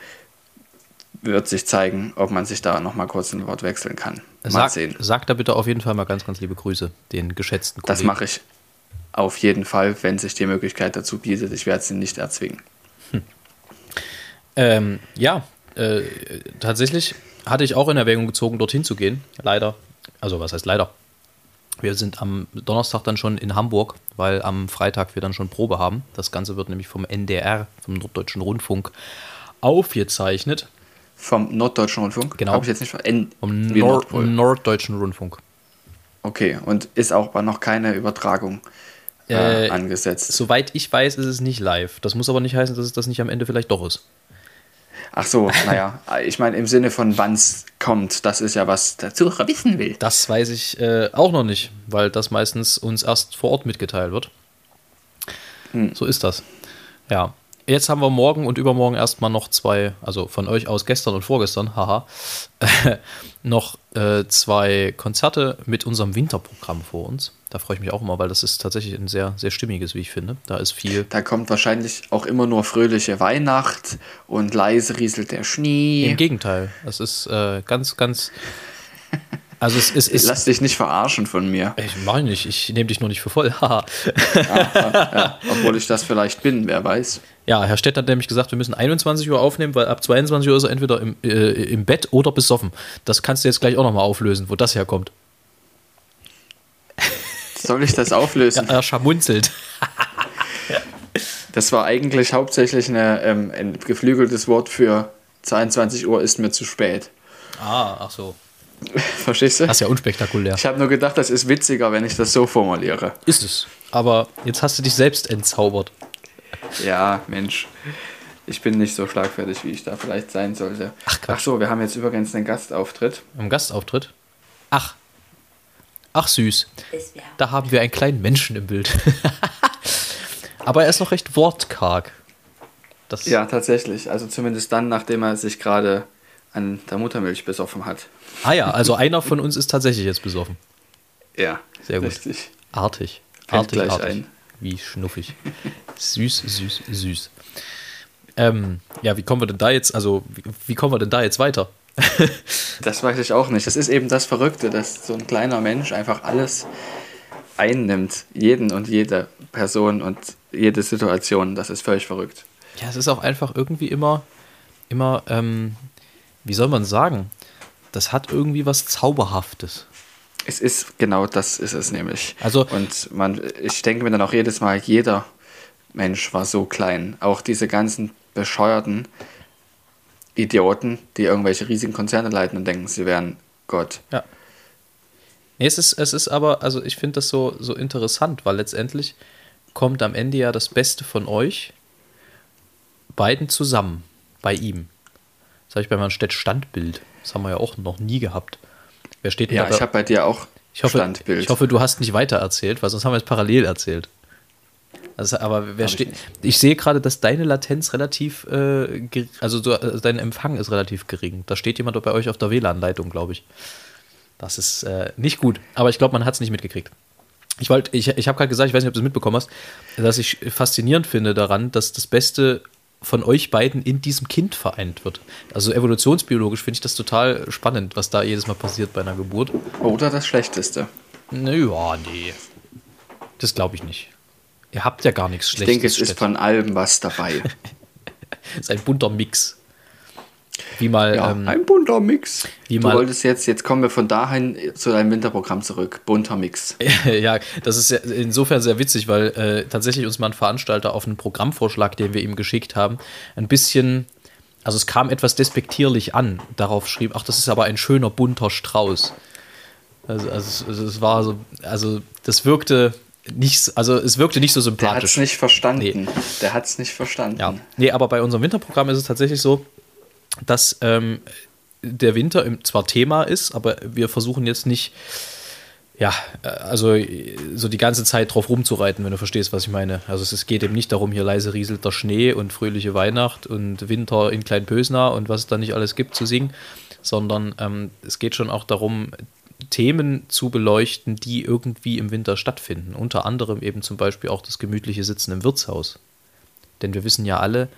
wird sich zeigen, ob man sich da nochmal kurz ein Wort wechseln kann. Mal Sag, sehen. sag da bitte auf jeden Fall mal ganz, ganz liebe Grüße, den geschätzten Kollegen. Das mache ich auf jeden Fall, wenn sich die Möglichkeit dazu bietet. Ich werde sie nicht erzwingen. Ähm, ja, äh, tatsächlich hatte ich auch in Erwägung gezogen, dorthin zu gehen. Leider. Also, was heißt leider? Wir sind am Donnerstag dann schon in Hamburg, weil am Freitag wir dann schon Probe haben. Das Ganze wird nämlich vom NDR, vom Norddeutschen Rundfunk, aufgezeichnet. Vom Norddeutschen Rundfunk? Genau. Habe ich jetzt nicht ver- N Vom Nordpol. Norddeutschen Rundfunk. Okay, und ist auch aber noch keine Übertragung äh, Äh, angesetzt. Soweit ich weiß, ist es nicht live. Das muss aber nicht heißen, dass es das nicht am Ende vielleicht doch ist. Ach so, (laughs) naja, ich meine im Sinne von wann es kommt, das ist ja was der Zuhörer wissen will. Das weiß ich äh, auch noch nicht, weil das meistens uns erst vor Ort mitgeteilt wird. So ist das. Ja. Jetzt haben wir morgen und übermorgen erstmal noch zwei, also von euch aus gestern und vorgestern, haha, (laughs) noch äh, zwei Konzerte mit unserem Winterprogramm vor uns. Da freue ich mich auch immer, weil das ist tatsächlich ein sehr, sehr stimmiges, wie ich finde. Da ist viel. Da kommt wahrscheinlich auch immer nur fröhliche Weihnacht und leise rieselt der Schnee. Im Gegenteil, es ist äh, ganz, ganz. Also es, es ist. Lass dich nicht verarschen von mir, Ich meine nicht, ich nehme dich nur nicht für voll. (laughs) Haha. obwohl ich das vielleicht bin, wer weiß. Ja, Herr Stett hat nämlich gesagt, wir müssen 21 Uhr aufnehmen, weil ab 22 Uhr ist er entweder im, äh, im Bett oder besoffen. Das kannst du jetzt gleich auch nochmal auflösen, wo das herkommt. Soll ich das auflösen? Er schamunzelt. Das war eigentlich hauptsächlich eine, ähm, ein geflügeltes Wort für 22 Uhr ist mir zu spät. Ah, ach so. (laughs) Verstehst du? Das ist ja unspektakulär. Ich habe nur gedacht, das ist witziger, wenn ich das so formuliere. Ist es. Aber jetzt hast du dich selbst entzaubert. Ja, Mensch. Ich bin nicht so schlagfertig, wie ich da vielleicht sein sollte. Ach, Quatsch. Ach so, wir haben jetzt übrigens einen Gastauftritt. Im Gastauftritt. Ach. Ach süß. Da haben wir einen kleinen Menschen im Bild. (laughs) Aber er ist noch recht wortkarg. Das, Ja, tatsächlich. Also zumindest dann, nachdem er sich gerade an der Muttermilch besoffen hat. Ah ja, also einer von uns ist tatsächlich jetzt besoffen. Ja, Sehr gut. Richtig. Artig. Fällt Artig, gleich artig. ein. Wie schnuffig. süß, süß, süß. Ähm, ja, wie kommen wir denn da jetzt, also wie, wie kommen wir denn da jetzt weiter? (laughs) Das weiß ich auch nicht. Das ist eben das Verrückte, dass so ein kleiner Mensch einfach alles einnimmt. Jeden und jede Person und jede Situation. Das ist völlig verrückt. Ja, es ist auch einfach irgendwie immer, immer, ähm, wie soll man sagen? Das hat irgendwie was Zauberhaftes. Es ist genau das ist es nämlich. Also- und man, ich denke mir dann auch jedes Mal, jeder Mensch war so klein. Auch diese ganzen bescheuerten Idioten, die irgendwelche riesigen Konzerne leiten und denken, sie wären Gott. Ja. Nee, es ist, es ist aber, also ich finde das so, so interessant, weil letztendlich kommt am Ende ja das Beste von euch beiden zusammen bei ihm. Habe ich bei meinem Städt Standbild. Das haben wir ja auch noch nie gehabt. Wer steht denn Ja, da ich habe bei dir auch ich hoffe, Standbild. Ich hoffe, du hast nicht weiter erzählt, weil sonst haben wir es parallel erzählt. Also, aber wer ich steht. nicht. Ich, sehe gerade, dass deine Latenz relativ, äh, also, du, also dein Empfang ist relativ gering. Da steht jemand bei euch auf der WLAN-Leitung, glaube ich. Das ist äh, nicht gut, aber ich glaube, man hat es nicht mitgekriegt. Ich wollte, ich, ich habe gerade gesagt, ich weiß nicht, ob du es mitbekommen hast, dass ich faszinierend finde daran, dass das Beste von euch beiden in diesem Kind vereint wird. Also evolutionsbiologisch finde ich das total spannend, was da jedes Mal passiert bei einer Geburt. Oder das Schlechteste. Naja, nee. Das glaube ich nicht. Ihr habt ja gar nichts Ich denke, es Schlechtes. ist von allem was dabei. (laughs) ist ein bunter Mix. Wie mal. Ja, ähm, ein bunter Mix. wie du mal- wolltest jetzt, jetzt kommen wir von dahin zu deinem Winterprogramm zurück. Bunter Mix. (laughs) ja, das ist insofern sehr witzig, weil äh, tatsächlich uns mal ein Veranstalter auf einen Programmvorschlag, den wir ihm geschickt haben, ein bisschen, also es kam etwas despektierlich an. Darauf schrieb, ach, das ist aber ein schöner bunter Strauß. Also, also, es- also es war so, also das wirkte nicht, also es wirkte nicht so Der hat es sympathisch. nicht verstanden. Der hat es nicht verstanden. Ja, nee, aber bei unserem Winterprogramm ist es tatsächlich so, dass ähm, der Winter zwar Thema ist, aber wir versuchen jetzt nicht, ja, äh, also äh, so die ganze Zeit drauf rumzureiten, wenn du verstehst, was ich meine. Also es, es geht eben nicht darum, hier leise rieselt der Schnee und fröhliche Weihnacht und Winter in Kleinpösna und was es da nicht alles gibt zu singen, sondern ähm, es geht schon auch darum, Themen zu beleuchten, die irgendwie im Winter stattfinden. Unter anderem eben zum Beispiel auch das gemütliche Sitzen im Wirtshaus. Denn wir wissen ja alle,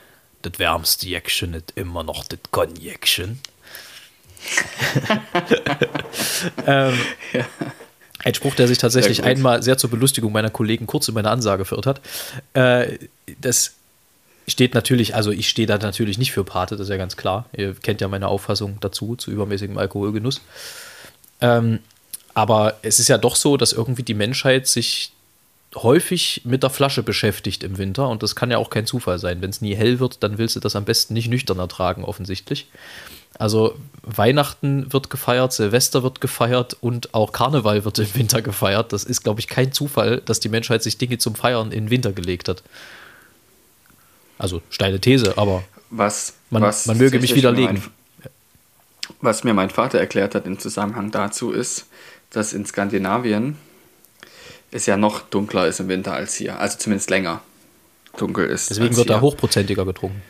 das wärmste Jäckchen ist immer noch das Konjäckchen. (laughs) ähm, Ein Spruch, der sich tatsächlich Sehr einmal sehr zur Belustigung meiner Kollegen kurz in meiner Ansage verirrt hat. Äh, das steht natürlich, also ich stehe da natürlich nicht für Pate, das ist ja ganz klar. Ihr kennt ja meine Auffassung dazu, zu übermäßigem Alkoholgenuss. Ähm, aber es ist ja doch so, dass irgendwie die Menschheit sich häufig mit der Flasche beschäftigt im Winter und das kann ja auch kein Zufall sein. Wenn es nie hell wird, dann willst du das am besten nicht nüchtern ertragen, offensichtlich. Also Weihnachten wird gefeiert, Silvester wird gefeiert und auch Karneval wird im Winter gefeiert. Das ist, glaube ich, kein Zufall, dass die Menschheit sich Dinge zum Feiern in den Winter gelegt hat. Also steile These, aber Was, man, was man möge mich widerlegen. Mein, was mir mein Vater erklärt hat im Zusammenhang dazu ist, dass in Skandinavien es ja noch dunkler ist im Winter als hier. Also zumindest länger dunkel ist. Deswegen wird da hier. hochprozentiger getrunken.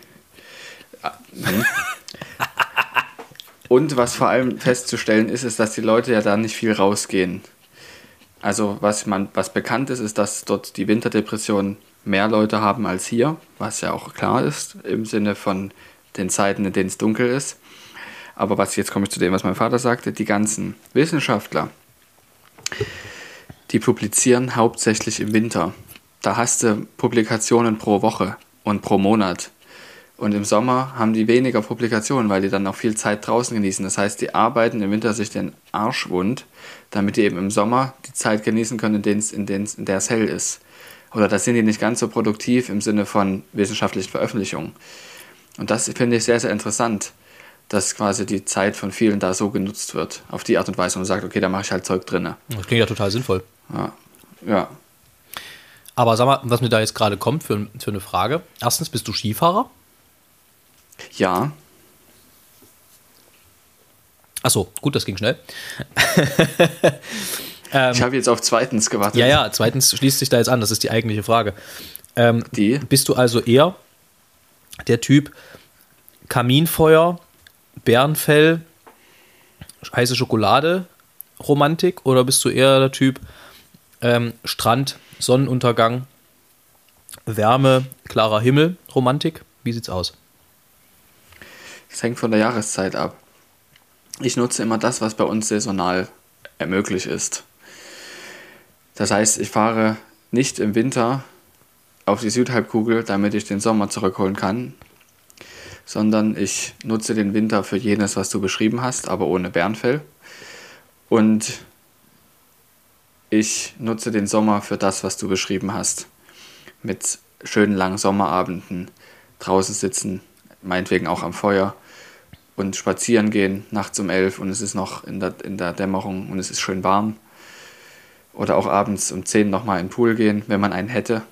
Und was vor allem festzustellen ist, ist, dass die Leute ja da nicht viel rausgehen. Also was man, was bekannt ist, ist, dass dort die Winterdepression mehr Leute haben als hier, was ja auch klar ist, im Sinne von den Zeiten, in denen es dunkel ist. Aber was jetzt komme ich zu dem, was mein Vater sagte, die ganzen Wissenschaftler, die publizieren hauptsächlich im Winter. Da hast du Publikationen pro Woche und pro Monat. Und im Sommer haben die weniger Publikationen, weil die dann auch viel Zeit draußen genießen. Das heißt, die arbeiten im Winter sich den Arsch wund, damit die eben im Sommer die Zeit genießen können, in, den's, in, den's, in der es hell ist. Oder da sind die nicht ganz so produktiv im Sinne von wissenschaftlichen Veröffentlichungen. Und das finde ich sehr, sehr interessant, dass quasi die Zeit von vielen da so genutzt wird, auf die Art und Weise und man sagt, okay, da mache ich halt Zeug drinne. Das klingt ja total sinnvoll. Ja. ja. Aber sag mal, was mir da jetzt gerade kommt für, für eine Frage. Erstens, bist du Skifahrer? Ja, Achso, gut, das ging schnell. (laughs) ich habe jetzt auf zweitens gewartet. Ja, ja, zweitens schließt sich da jetzt an, das ist die eigentliche Frage. Ähm, Die? Bist du also eher der Typ Kaminfeuer, Bärenfell, heiße Schokolade, Romantik oder bist du eher der Typ ähm, Strand, Sonnenuntergang, Wärme, klarer Himmel, Romantik? Wie sieht's aus? Das hängt von der Jahreszeit ab. Ich nutze immer das, was bei uns saisonal äh, möglich ist. Das heißt, ich fahre nicht im Winter auf die Südhalbkugel, damit ich den Sommer zurückholen kann, sondern ich nutze den Winter für jenes, was du beschrieben hast, aber ohne Bärenfell. Und ich nutze den Sommer für das, was du beschrieben hast. Mit schönen langen Sommerabenden, draußen sitzen, meinetwegen auch am Feuer und spazieren gehen nachts um elf und es ist noch in der, in der Dämmerung und es ist schön warm. Oder auch abends um zehn nochmal in den Pool gehen, wenn man einen hätte.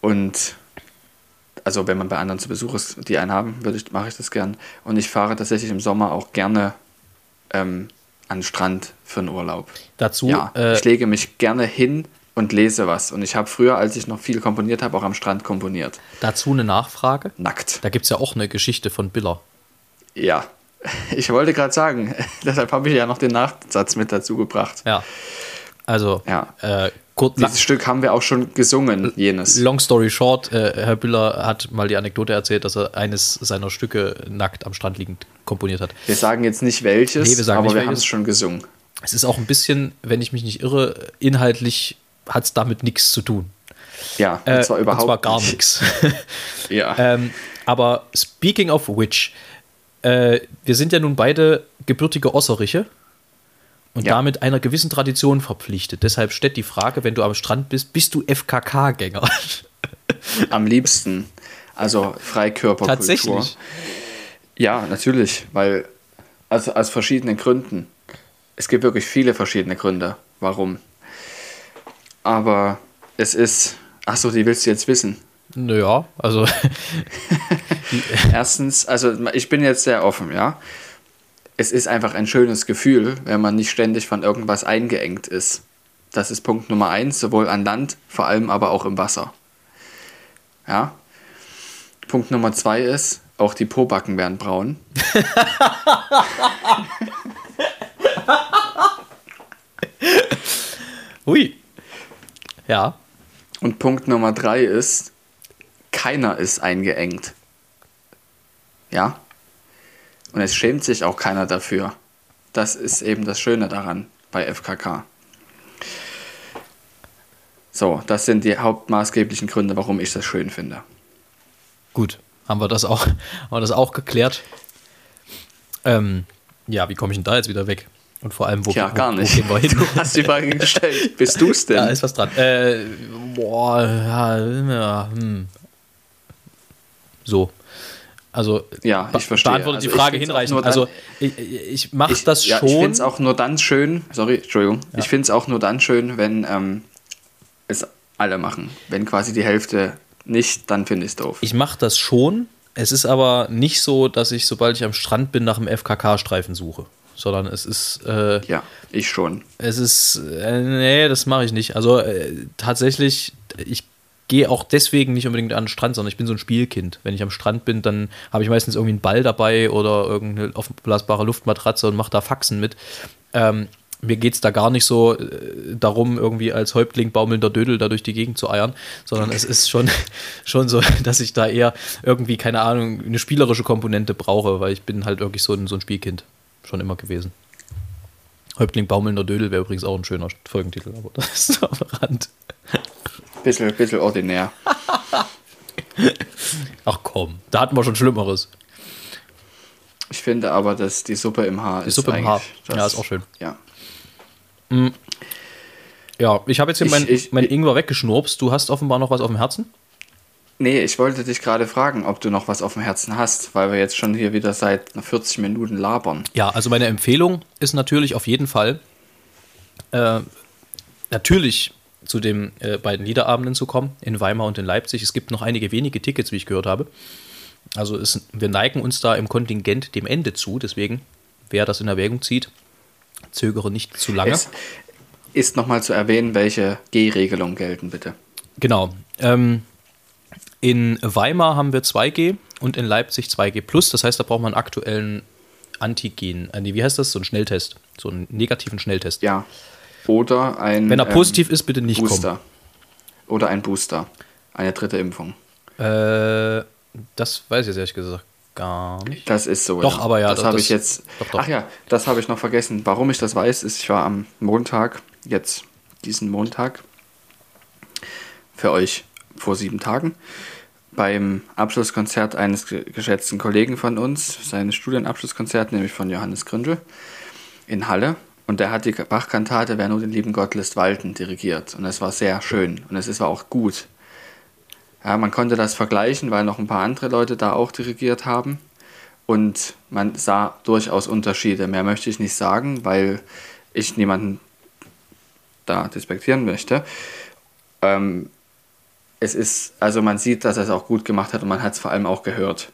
Und also wenn man bei anderen zu Besuch ist, die einen haben, würde ich, mache ich das gern. Und ich fahre tatsächlich im Sommer auch gerne ähm, an Strand für einen Urlaub. Dazu, Ja, äh, ich lege mich gerne hin und lese was. Und ich habe früher, als ich noch viel komponiert habe, auch am Strand komponiert. dazu eine Nachfrage. Nackt. Da gibt es ja auch eine Geschichte von Biller. Ja. (laughs) Ich wollte gerade sagen, (laughs) deshalb habe ich ja noch den Nachsatz mit dazu gebracht. Ja. Also, Ja. äh, kurz, Dieses Stück haben wir auch schon gesungen, jenes. Long story short, äh, Herr Biller hat mal die Anekdote erzählt, dass er eines seiner Stücke nackt am Strand liegend komponiert hat. Wir sagen jetzt nicht welches, Nee, wir aber nicht wir haben es schon gesungen. Es ist auch ein bisschen, wenn ich mich nicht irre, inhaltlich hat es damit nichts zu tun. Ja, Äh, und zwar überhaupt und zwar gar nicht. nichts. (laughs) Ja. ähm, aber speaking of which, äh, wir sind ja nun beide gebürtige Osseriche und Ja. damit einer gewissen Tradition verpflichtet. Deshalb steht die Frage, wenn du am Strand bist, bist du FKK-Gänger? (laughs) Am liebsten. Also Freikörperkultur. Tatsächlich. Ja, natürlich, weil also aus verschiedenen Gründen. Es gibt wirklich viele verschiedene Gründe, warum. Aber es ist. Achso, die willst du jetzt wissen. Naja, also (laughs) (laughs) Erstens, also ich bin jetzt sehr offen, ja. Es ist einfach ein schönes Gefühl, wenn man nicht ständig von irgendwas eingeengt ist. Das ist Punkt Nummer eins, sowohl an Land, vor allem aber auch im Wasser. Ja. Punkt Nummer zwei ist, auch die Pobacken werden braun. (laughs) hui. Ja, Und Punkt Nummer drei ist, keiner ist eingeengt. Ja? Und es schämt sich auch keiner dafür. Das ist eben das Schöne daran bei FKK. So, das sind die hauptmaßgeblichen Gründe, warum ich das schön finde. gut. Haben wir das auch, (laughs) haben wir das auch geklärt? Ähm, ja, wie komme ich denn da jetzt wieder weg? Und vor allem, wo, wo, gar wo nicht. gehen wir (laughs) hin? Du hast die Frage gestellt. (laughs) Bist du es denn? Da ist was dran. Äh, boah, ja, ja, hm. So. Also, Ja, ich verstehe. beantwortet Also die Frage hinreichend. Also, ich, ich mache das ja, schon. Ich finde es auch nur dann schön, sorry, Entschuldigung, ich finde es auch nur dann schön, wenn ähm, es alle machen. Wenn quasi die Hälfte nicht, dann finde ich es doof. Ich mache das schon. Es ist aber nicht so, dass ich, sobald ich am Strand bin, nach einem FKK-Streifen suche. Sondern es ist, äh, ja, ich schon. es ist, äh, nee, das mache ich nicht. Also äh, tatsächlich, ich gehe auch deswegen nicht unbedingt an den Strand, sondern ich bin so ein Spielkind. Wenn ich am Strand bin, dann habe ich meistens irgendwie einen Ball dabei oder irgendeine aufblasbare Luftmatratze und mache da Faxen mit. Ähm, mir geht es da gar nicht so äh, darum, irgendwie als Häuptling baumelnder Dödel da durch die Gegend zu eiern, sondern es ist schon, (laughs) schon so, (laughs) dass ich da eher irgendwie, keine Ahnung, eine spielerische Komponente brauche, weil ich bin halt wirklich so ein, so ein Spielkind schon immer gewesen. Häuptling baumelnder Dödel wäre übrigens auch ein schöner Folgentitel, aber (laughs) das ist am Rand. Bisschen, bisschen ordinär. (laughs) Ach komm, da hatten wir schon Schlimmeres. Ich finde aber, dass die Suppe im Haar ist. Suppe im Haar. das- Ja, ist auch schön. Ja. Ja, ich habe jetzt hier Ich- mein, ich- mein Ingwer weggeschnurpst. Du hast offenbar noch was auf dem Herzen? Nee, ich wollte dich gerade fragen, ob du noch was auf dem Herzen hast, weil wir jetzt schon hier wieder seit 40 Minuten labern. Ja, also meine Empfehlung ist natürlich auf jeden Fall, äh, natürlich zu den äh, beiden Liederabenden zu kommen, in Weimar und in Leipzig. Es gibt noch einige wenige Tickets, wie ich gehört habe. Also es, wir neigen uns da im Kontingent dem Ende zu, deswegen, wer das in Erwägung zieht, zögere nicht zu lange. Es ist nochmal zu erwähnen, welche G-Regelungen gelten, bitte. Genau. Ähm, in Weimar haben wir 2G und in Leipzig 2G plus. Das heißt, da braucht man einen aktuellen Antigen. äh, wie heißt das? So einen Schnelltest. So einen negativen Schnelltest. Ja. Oder ein. Wenn er ähm, positiv ist, bitte nicht Booster. Oder ein Booster. Eine dritte Impfung. kommen. Äh, das weiß ich jetzt ehrlich gesagt gar nicht. Das ist so. Doch, aber ja, Das habe ich jetzt. doch, doch. Ach ja, das habe ich noch vergessen. Warum ich das weiß, ist, ich war am Montag, jetzt diesen Montag, für euch vor sieben Tagen, beim Abschlusskonzert eines ge- geschätzten Kollegen von uns, sein Studienabschlusskonzert, nämlich von Johannes Gründel in Halle. Und der hat die Bachkantate Wer nur den lieben Gott lässt walten dirigiert. Und es war sehr schön. Und es war auch gut. Ja, man konnte das vergleichen, weil noch ein paar andere Leute da auch dirigiert haben. Und man sah durchaus Unterschiede. Mehr möchte ich nicht sagen, weil ich niemanden da despektieren möchte. Ähm, es ist, also man sieht, dass er es auch gut gemacht hat und man hat es vor allem auch gehört,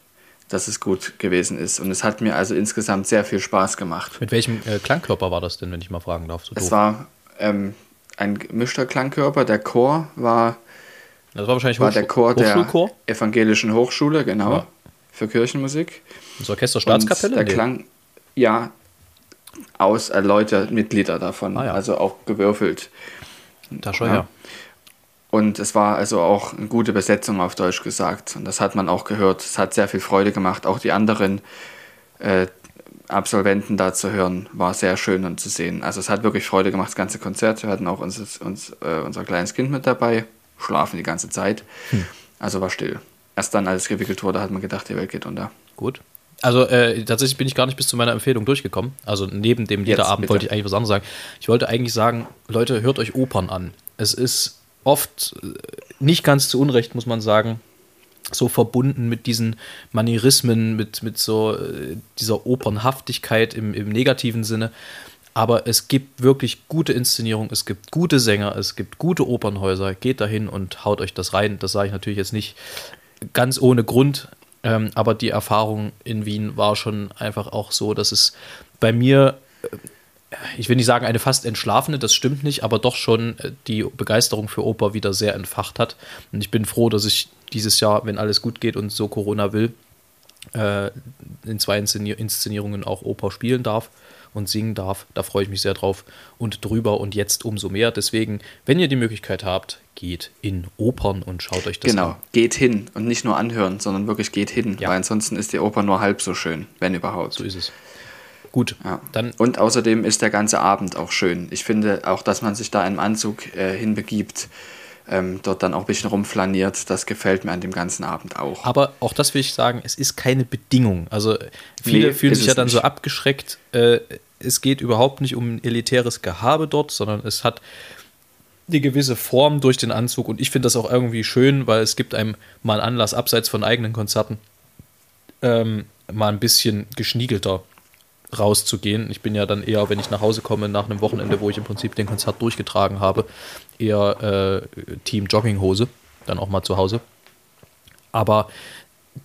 dass es gut gewesen ist. Und es hat mir also insgesamt sehr viel Spaß gemacht. Mit welchem äh, Klangkörper war das denn, wenn ich mal fragen darf? So Es doof. war ähm, ein gemischter Klangkörper. Der Chor war, das war wahrscheinlich war Hochschul der Chor der. Evangelischen Hochschule, genau, Ja. für Kirchenmusik. Das Orchester Staatskapelle? Und der Nee. Klang, ja, aus Leute, Mitglieder davon, Ah, ja. also auch gewürfelt. Da schon, Ja. ja. Und es war also auch eine gute Besetzung auf Deutsch gesagt. Und das hat man auch gehört. Es hat sehr viel Freude gemacht. Auch die anderen äh, Absolventen da zu hören, war sehr schön und zu sehen. Also es hat wirklich Freude gemacht, das ganze Konzert. Wir hatten auch uns, uns, äh, unser kleines Kind mit dabei, schlafen die ganze Zeit. Also war still. Erst dann, als es gewickelt wurde, hat man gedacht, die Welt geht unter. Gut. Also äh, tatsächlich bin ich gar nicht bis zu meiner Empfehlung durchgekommen. Also neben dem Liederabend wollte ich eigentlich was anderes sagen. Ich wollte eigentlich sagen, Leute, hört euch Opern an. Es ist oft äh, nicht ganz zu Unrecht, muss man sagen, so verbunden mit diesen Manierismen, mit, mit so äh, dieser Opernhaftigkeit im, im negativen Sinne. Aber es gibt wirklich gute Inszenierungen, es gibt gute Sänger, es gibt gute Opernhäuser. Geht dahin und haut euch das rein. Das sage ich natürlich jetzt nicht ganz ohne Grund. Ähm, aber die Erfahrung in Wien war schon einfach auch so, dass es bei mir, äh, ich will nicht sagen eine fast entschlafene, das stimmt nicht, aber doch schon äh, die Begeisterung für Oper wieder sehr entfacht hat. Und ich bin froh, dass ich dieses Jahr, wenn alles gut geht und so Corona will, äh, in zwei Inszenierungen auch Oper spielen darf und singen darf. Da freue ich mich sehr drauf und drüber und jetzt umso mehr. Deswegen, wenn ihr die Möglichkeit habt, geht in Opern und schaut euch das genau, an. Genau, geht hin und nicht nur anhören, sondern wirklich geht hin, ja. weil ansonsten ist die Oper nur halb so schön, wenn überhaupt. So ist es. Gut, ja. dann. Und außerdem ist der ganze Abend auch schön. Ich finde auch, dass man sich da im Anzug äh, hinbegibt ähm, dort dann auch ein bisschen rumflaniert. Das gefällt mir an dem ganzen Abend auch. Aber auch das will ich sagen, es ist keine Bedingung. Also viele nee, fühlen sich ja dann nicht. so abgeschreckt. Äh, es geht überhaupt nicht um ein elitäres Gehabe dort, sondern es hat die gewisse Form durch den Anzug und ich finde das auch irgendwie schön, weil es gibt einem mal Anlass, abseits von eigenen Konzerten, ähm, mal ein bisschen geschniegelter rauszugehen. Ich bin ja dann eher, wenn ich nach Hause komme, nach einem Wochenende, wo ich im Prinzip den Konzert durchgetragen habe, eher äh, Team Jogginghose, dann auch mal zu Hause. Aber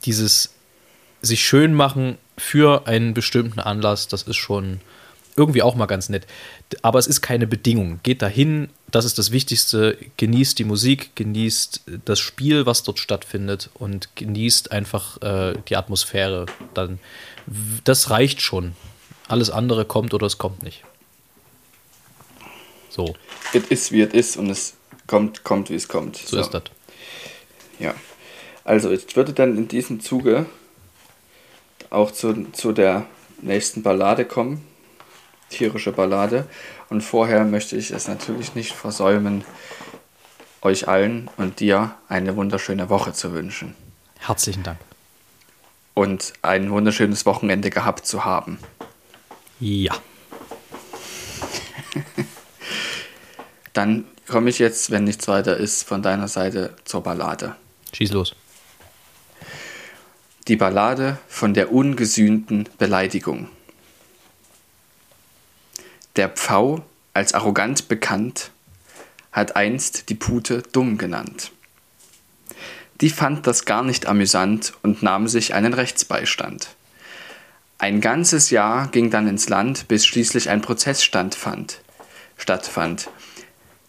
dieses sich schön machen für einen bestimmten Anlass, das ist schon irgendwie auch mal ganz nett. Aber es ist keine Bedingung. Geht dahin, das ist das Wichtigste. Genießt die Musik, genießt das Spiel, was dort stattfindet und genießt einfach äh, die Atmosphäre. Dann, das reicht schon. Alles andere kommt oder es kommt nicht. So. Es ist, wie es ist und es kommt, kommt, wie es kommt. So, so. ist das. Ja. Also, ich würde dann in diesem Zuge auch zu, zu der nächsten Ballade kommen. Tierische Ballade. Und vorher möchte ich es natürlich nicht versäumen, euch allen und dir eine wunderschöne Woche zu wünschen. Herzlichen Dank. Und ein wunderschönes Wochenende gehabt zu haben. Ja. (laughs) Dann komme ich jetzt, wenn nichts weiter ist, von deiner Seite zur Ballade. Schieß los. Die Ballade von der ungesühnten Beleidigung. Der Pfau, als arrogant bekannt, hat einst die Pute dumm genannt. Die fand das gar nicht amüsant und nahm sich einen Rechtsbeistand. Ein ganzes Jahr ging dann ins Land, bis schließlich ein Prozess stattfand. stattfand.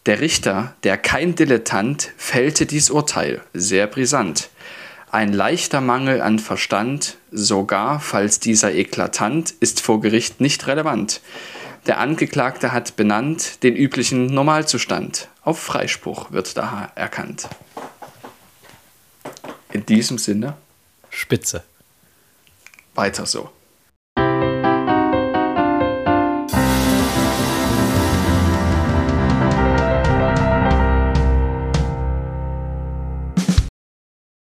Der Richter, der kein Dilettant, fällte dies Urteil, sehr brisant. Ein leichter Mangel an Verstand, sogar falls dieser eklatant, ist vor Gericht nicht relevant. Der Angeklagte hat benannt den üblichen Normalzustand. Auf Freispruch wird daher erkannt. In diesem Sinne. Spitze. Weiter so.